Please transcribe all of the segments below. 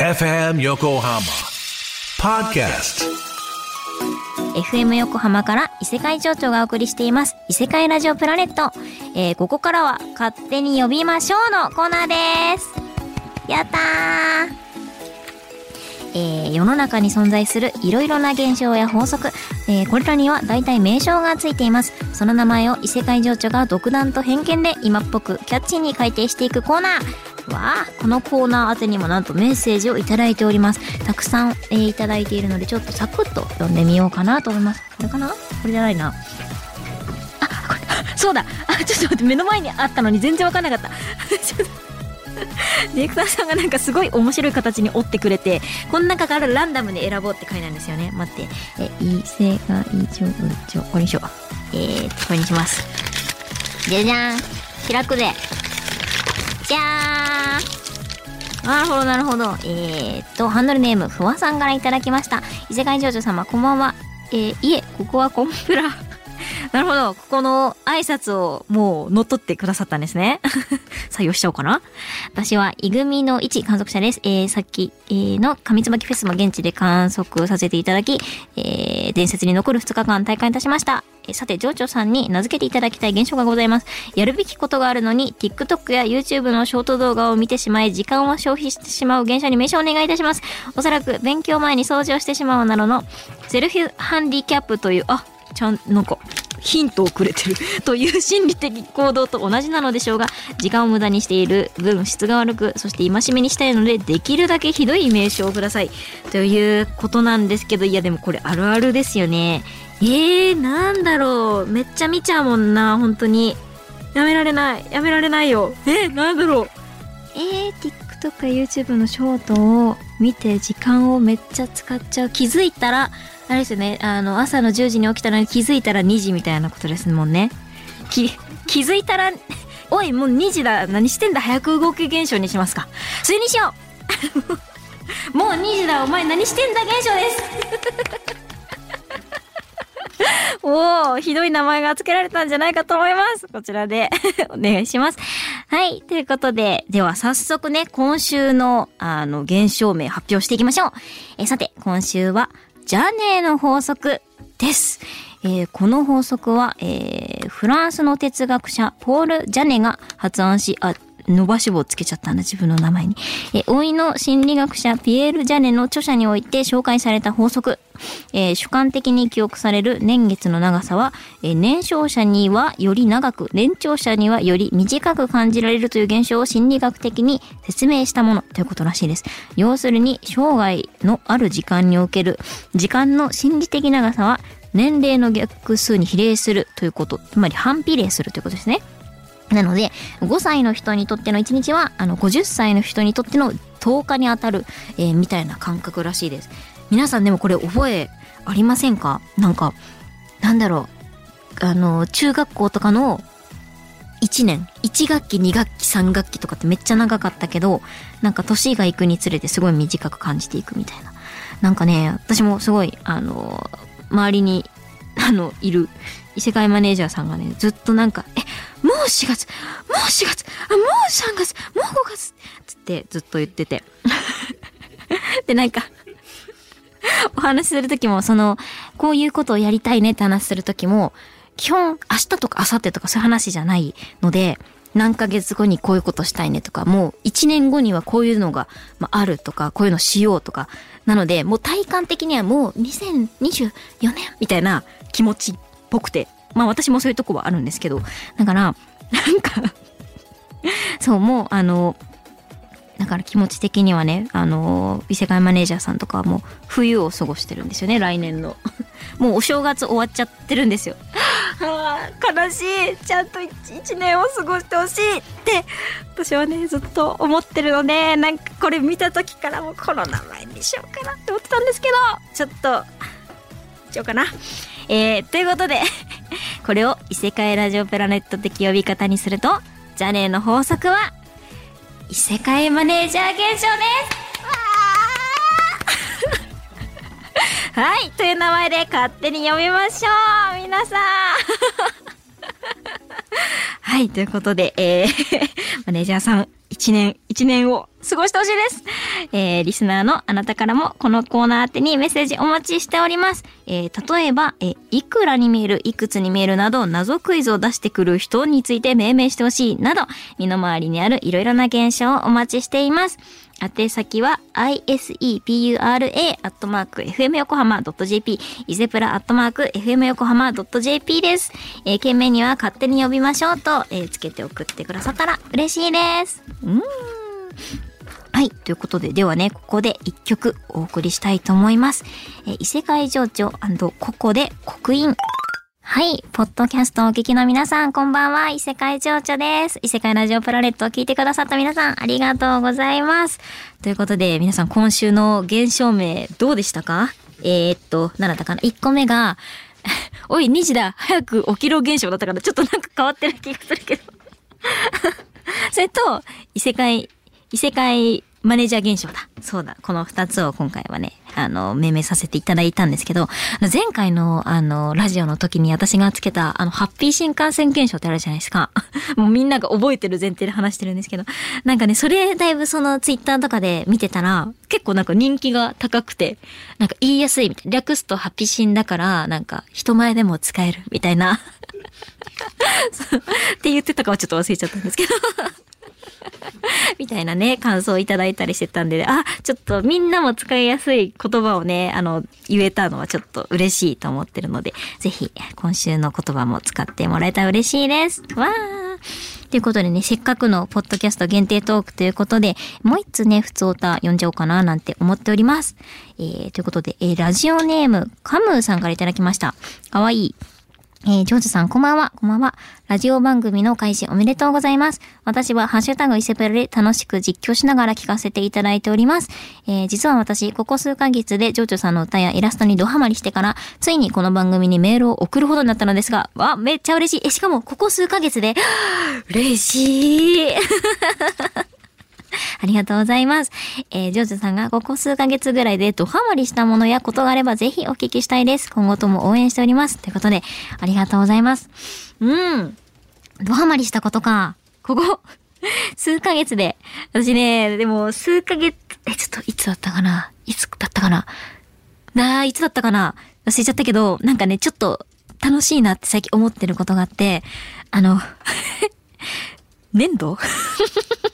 FM Yokohama Podcast FM 横浜から異世界情緒がお送りしています。異世界ラジオプラネット、えーここからは勝手に呼びましょうのコーナーです。やったー。えー世の中に存在するいろいろな現象や法則、えーこれらには大体名称がついています。その名前を異世界情緒が独断と偏見で今っぽくキャッチーに改定していくコーナー。わあこのコーナー宛てにもなんとメッセージをいただいております。たくさん、えーいただいているのでちょっとサクッと読んでみようかなと思います。これかな？これじゃないな。あこれそうだ。あ ちょっと待って目の前にあったのに全然わかんなかった。ちょっとディレクターさんがなんかすごい面白い形に折ってくれてこの中からランダムで選ぼうって書いてあるんですよね。待って。え異世界情緒これにしよう。えーとこれにします。じゃじゃん。開くぜじゃーんなるほど、なるほど。えー、っと、ハンドルネーム、ふわさんから頂きました。異世界少女様、こんばんは。えー、いえ、ここはコンプラ。なるほど。ここの挨拶をもう乗っ取ってくださったんですね。採用しちゃおうかな。私は、いぐみの一観測者です。えー、さっき、えーの、上椿フェスも現地で観測させていただき、えー、伝説に残る2日間体感いたしました。さて、情緒さんに名付けていただきたい現象がございます。やるべきことがあるのに、TikTok や YouTube のショート動画を見てしまい、時間を消費してしまう現象に名称をお願いいたします。おそらく、勉強前に掃除をしてしまうなどの、セルフハンディキャップという、あ、ちゃん、なんか、ヒントをくれてるという心理的行動と同じなのでしょうが時間を無駄にしている分質が悪くそして戒めにしたいのでできるだけひどい名称をくださいということなんですけどいやでもこれあるあるですよね。えー、なんだろう。めっちゃ見ちゃうもんな。本当に。やめられない。やめられないよ。えー、なんだろう。えー、TikTok や YouTube のショートを見て時間をめっちゃ使っちゃう。気づいたらあれですよね。あの朝の10時に起きたのに気づいたら2時みたいなことですもんね。き気づいたら おいもう2時だ。何してんだ？早く動け現象にしますか。それにしよう。もう2時だ。お前何してんだ？現象です。おおひどい名前が付けられたんじゃないかと思います。こちらで お願いします。はい。ということで、では早速ね、今週の、あの、現象名発表していきましょう。えさて、今週は、ジャネーの法則です。えーこの法則は、えーフランスの哲学者、ポール・ジャネが発案し、あ、伸ばし棒つけちゃったんだ、自分の名前に。えー、老いの心理学者、ピエール・ジャネの著者において紹介された法則。えー主観的に記憶される年月の長さは、えー年少者にはより長く、年長者にはより短く感じられるという現象を心理学的に説明したものということらしいです。要するに、生涯のある時間における時間の心理的長さは、年齢の逆数に比例するということ、つまり反比例するということですね。なので、5歳の人にとっての1日は、あの、50歳の人にとっての10日に当たる、えーみたいな感覚らしいです。皆さんでもこれ覚えありませんか？なんか、なんだろう。あの、中学校とかの1年、1学期、2学期、3学期とかってめっちゃ長かったけど、なんか年が行くにつれてすごい短く感じていくみたいな。なんかね、私もすごい、あの、周りに、あの、いる異世界マネージャーさんがね、ずっとなんか、え、もう4月。もう4月。あ、もう3月。もう5月。つってずっと言ってて。で、なんか、お話しするときも、その、こういうことをやりたいねって話するときも、基本、明日とか明後日とかそういう話じゃないので、何ヶ月後にこういうことしたいねとか、もう1年後にはこういうのが、ま、あるとか、こういうのしようとか、なので、もう体感的にはもう2024年みたいな気持ちっぽくて、まあ私もそういうとこはあるんですけど、だから、なんか、そう、もうあの、だから気持ち的にはね、あの、異世界マネージャーさんとかはもう冬を過ごしてるんですよね、来年の。もうお正月終わっちゃってるんですよ。は あ、悲しい。ちゃんと一年を過ごしてほしいって、私はね、ずっと思ってるので、なんかこれ見た時からもうこの名前にしようかなって思ってたんですけど、ちょっと、しようかな。えー、ということで、これを異世界ラジオプラネット的呼び方にすると、ジャネーの法則は、異世界マネージャー現象です。はい、という名前で勝手に読みましょう皆さん。はい、ということで、えー、マネージャーさん、い一年、一年を過ごしてほしいです。えー、リスナーのあなたからもこのコーナー宛てにメッセージお待ちしております。えー、例えば、えー、いくらに見える、いくつに見えるなど、謎クイズを出してくる人について命名してほしいなど、身の回りにあるいろいろな現象をお待ちしています。宛先は isepura.fmyokohama.jp イゼプラ .fmyokohama.jp です。えー、件名には勝手に呼びましょうと、えー、つけて送ってくださったら嬉しいです。うん。はい。ということで、ではね、ここで一曲お送りしたいと思います。えー、異世界情緒ここで刻印。はい。ポッドキャストをお聞きの皆さん、こんばんは。異世界情緒です。異世界ラジオプラネットを聞いてくださった皆さん、ありがとうございます。ということで、皆さん、今週の現象名、どうでしたか？えー、っと、何だったかな ?1 個目が、おい、2時だ早く起きろ現象だったから、ちょっとなんか変わってる気がするけど。それと、異世界、異世界マネージャー現象だ。そうだ。この二つを今回はね、あの、命名させていただいたんですけど、前回の、あの、ラジオの時に私がつけた、あの、ハッピー新幹線現象ってあるじゃないですか。もうみんなが覚えてる前提で話してるんですけど、なんかね、それだいぶそのツイッターとかで見てたら、結構なんか人気が高くて、なんか言いやすいみたいな。略すとハッピー新だから、なんか人前でも使えるみたいな。って言ってたかはちょっと忘れちゃったんですけど。みたいなね、感想をいただいたりしてたんで、あ、ちょっとみんなも使いやすい言葉をね、あの、言えたのはちょっと嬉しいと思ってるので、ぜひ今週の言葉も使ってもらえたら嬉しいです。わーということでね、せっかくのポッドキャスト限定トークということで、もう一つね、普通歌読んじゃおうかななんて思っております。えー、ということで、えー、ラジオネーム、カムーさんからいただきました。かわいい。えー、ジョージさん、こんばんは。こんばんは。ラジオ番組の開始おめでとうございます。私はハッシュタグイセプラで楽しく実況しながら聞かせていただいております。えー、実は私、ここ数ヶ月でジョージさんの歌やイラストにドハマりしてから、ついにこの番組にメールを送るほどになったのですが、わ、めっちゃ嬉しい。え、しかも、ここ数ヶ月で、嬉しい。ありがとうございます。えー、ジョージさんがここ数ヶ月ぐらいでドハマりしたものやことがあればぜひお聞きしたいです。今後とも応援しております。ということで、ありがとうございます。うん。ドハマりしたことか。ここ、数ヶ月で。私ね、でも数ヶ月、え、ちょっといつだったかないつだったかななあ、いつだったかな忘れちゃったけど、なんかね、ちょっと楽しいなって最近思ってることがあって、あの、粘土？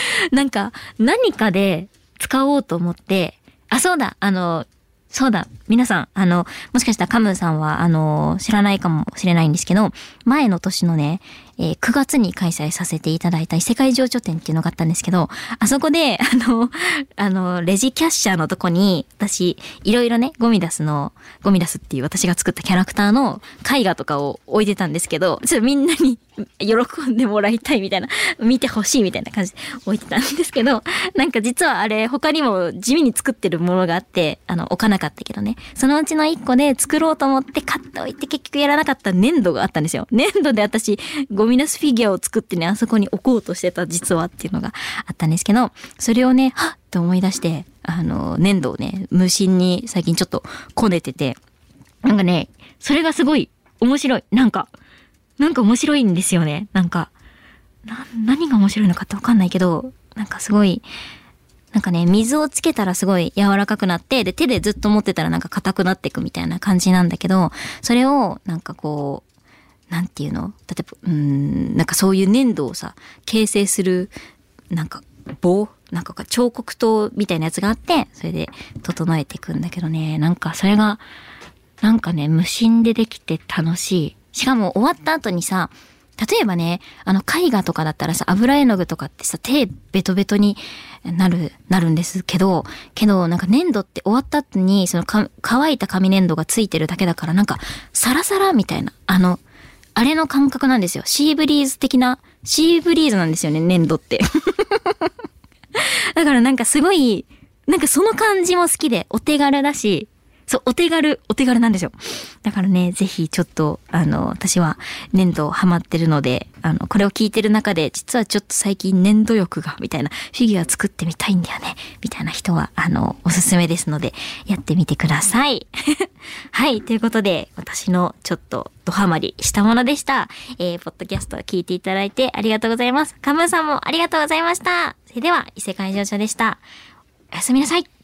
なんか、何かで使おうと思って、あ、そうだ、あの、そうだ、皆さん、あの、もしかしたらカムーさんは、あの、知らないかもしれないんですけど、前の年のね、えー9月に開催させていただいた異世界情緒展っていうのがあったんですけど、あそこで、あの、あの、レジキャッシャーのとこに、私、いろいろね、ゴミダスの、ゴミダスっていう私が作ったキャラクターの絵画とかを置いてたんですけど、ちょっとみんなに喜んでもらいたいみたいな、見てほしいみたいな感じで置いてたんですけど、なんか実はあれ、他にも地味に作ってるものがあって、あの、置かなかったけどね、そのうちの一個で作ろうと思って買っておいて結局やらなかった粘土があったんですよ。粘土で私、ゴミナスフィギュアを作ってね、あそこに置こうとしてた実はっていうのがあったんですけど、それをね、はっと思い出して、あの、粘土をね、無心に最近ちょっとこねてて、なんかね、それがすごい面白い。なんか、なんか面白いんですよね。なんか、な、何が面白いのかってわかんないけど、なんかすごい、なんかね、水をつけたらすごい柔らかくなって、で、手でずっと持ってたらなんか硬くなっていくみたいな感じなんだけど、それを、なんかこう、なんていうの？例えば、うん、なんかそういう粘土をさ、形成する、なんか棒？なんか彫刻刀みたいなやつがあって、それで整えていくんだけどね、なんかそれが、なんかね、無心でできて楽しい。しかも終わった後にさ、例えばね、あの絵画とかだったらさ、油絵の具とかってさ、手ベトベトになる、なるんですけど、けどなんか粘土って終わった後に、その乾いた紙粘土がついてるだけだから、なんかサラサラみたいな、あの、あれの感覚なんですよ。シーブリーズ的な、シーブリーズなんですよね、粘土って。だからなんかすごい、なんかその感じも好きで、お手軽だし、そう、お手軽、お手軽なんですよ。だからね、ぜひちょっと、あの、私は粘土ハマってるので、あの、これを聞いてる中で、実はちょっと最近粘土欲が、みたいな、フィギュア作ってみたいんだよね、みたいな人は、あの、おすすめですので、やってみてください。はい、ということで、私のちょっとドハマりしたものでした。えー、ポッドキャスト聞いていただいてありがとうございます。カムーさんもありがとうございました。それでは、異世界情緒でした。おやすみなさい。